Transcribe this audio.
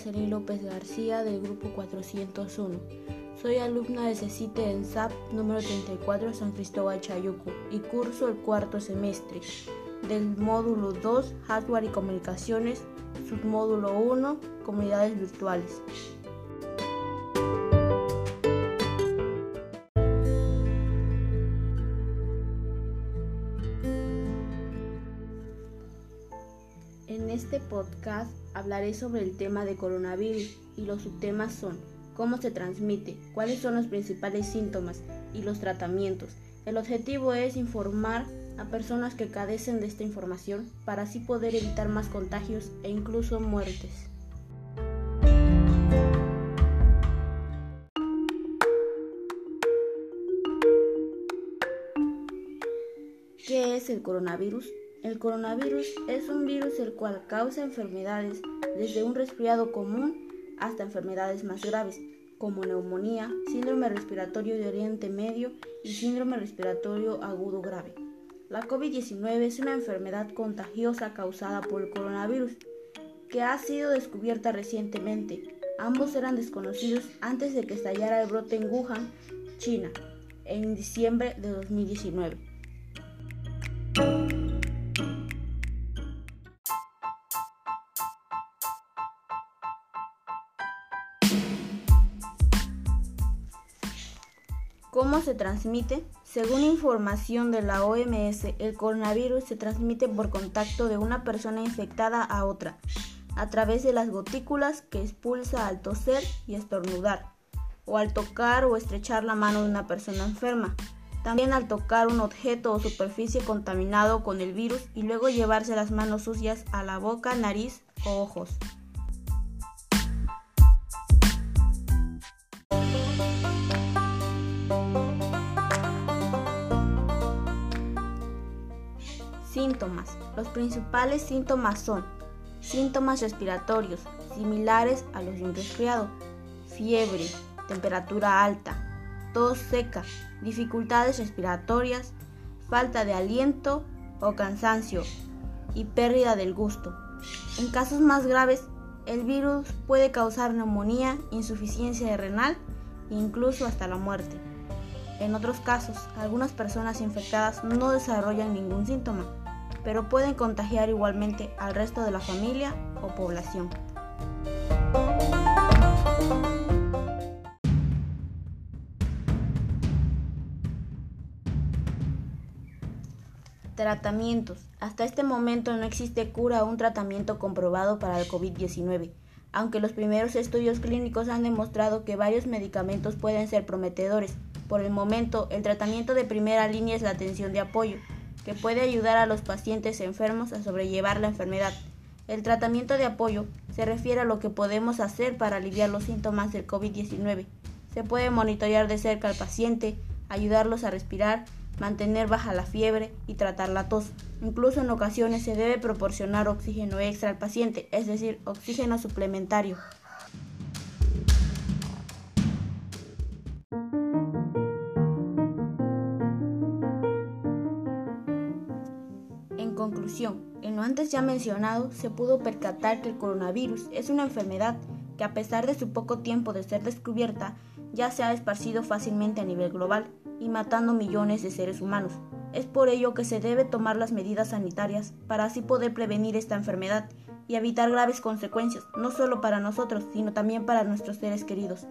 Jocelyn López García del grupo 401. Soy alumna de CECITE en SAP número 34 San Cristóbal Chayuco y curso el cuarto semestre del módulo 2 Hardware y Comunicaciones, submódulo 1 Comunidades Virtuales. En este podcast hablaré sobre el tema de coronavirus y los subtemas son cómo se transmite, cuáles son los principales síntomas y los tratamientos. El objetivo es informar a personas que cadecen de esta información para así poder evitar más contagios e incluso muertes. ¿Qué es el coronavirus? El coronavirus es un virus el cual causa enfermedades desde un resfriado común hasta enfermedades más graves, como neumonía, síndrome respiratorio de Oriente Medio y síndrome respiratorio agudo grave. La COVID-19 es una enfermedad contagiosa causada por el coronavirus, que ha sido descubierta recientemente. Ambos eran desconocidos antes de que estallara el brote en Wuhan, China, en diciembre de 2019. ¿Cómo se transmite? Según información de la OMS, el coronavirus se transmite por contacto de una persona infectada a otra, a través de las gotículas que expulsa al toser y estornudar, o al tocar o estrechar la mano de una persona enferma. También al tocar un objeto o superficie contaminado con el virus y luego llevarse las manos sucias a la boca, nariz o ojos. Síntomas. Los principales síntomas son síntomas respiratorios similares a los de un resfriado, fiebre, temperatura alta, tos seca, dificultades respiratorias, falta de aliento o cansancio y pérdida del gusto. En casos más graves, el virus puede causar neumonía, insuficiencia renal e incluso hasta la muerte. En otros casos, algunas personas infectadas no desarrollan ningún síntoma pero pueden contagiar igualmente al resto de la familia o población. Tratamientos. Hasta este momento no existe cura o un tratamiento comprobado para el COVID-19, aunque los primeros estudios clínicos han demostrado que varios medicamentos pueden ser prometedores. Por el momento, el tratamiento de primera línea es la atención de apoyo, que puede ayudar a los pacientes enfermos a sobrellevar la enfermedad. El tratamiento de apoyo se refiere a lo que podemos hacer para aliviar los síntomas del COVID-19. Se puede monitorear de cerca al paciente, ayudarlos a respirar, mantener baja la fiebre y tratar la tos. Incluso en ocasiones se debe proporcionar oxígeno extra al paciente, es decir, oxígeno suplementario. En lo antes ya mencionado, se pudo percatar que el coronavirus es una enfermedad que a pesar de su poco tiempo de ser descubierta, ya se ha esparcido fácilmente a nivel global y matando millones de seres humanos. Es por ello que se debe tomar las medidas sanitarias para así poder prevenir esta enfermedad y evitar graves consecuencias, no solo para nosotros, sino también para nuestros seres queridos.